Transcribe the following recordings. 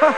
Еще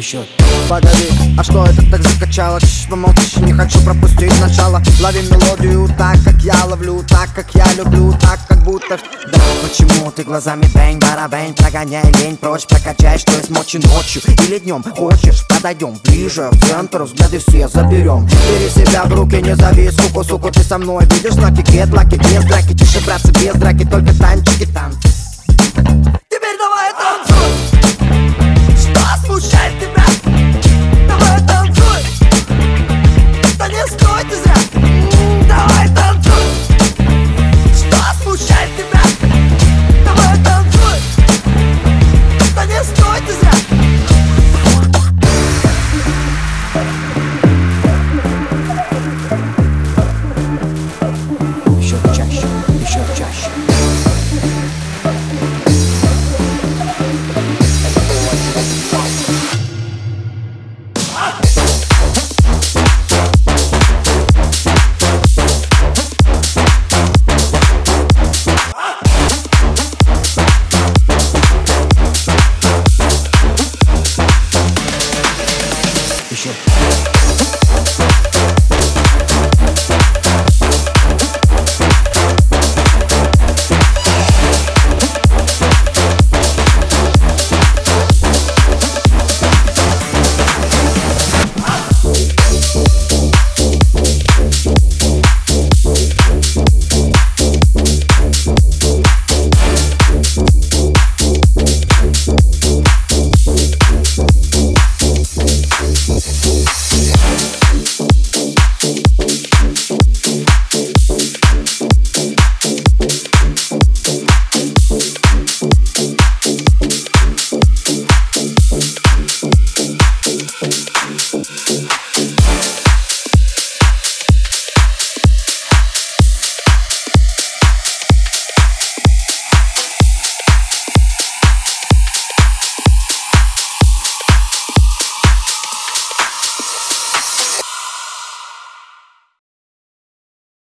Еще Погоди, а что это так закачало? Чш, помолчишь, не хочу пропустить начало. Лови мелодию так, как я ловлю Так, как я люблю, так, как будто Да, почему ты глазами бэнь, барабэнь Прогоняй лень прочь, прокачай, что есть мочи ночью. Или днем, хочешь, подойдем ближе В центр, взгляды все заберем Бери себя в руки, не зови, суку, суку Ты со мной. Видишь на пикет, лаки без драки. Тише, братцы, без драки, только танчики, танцы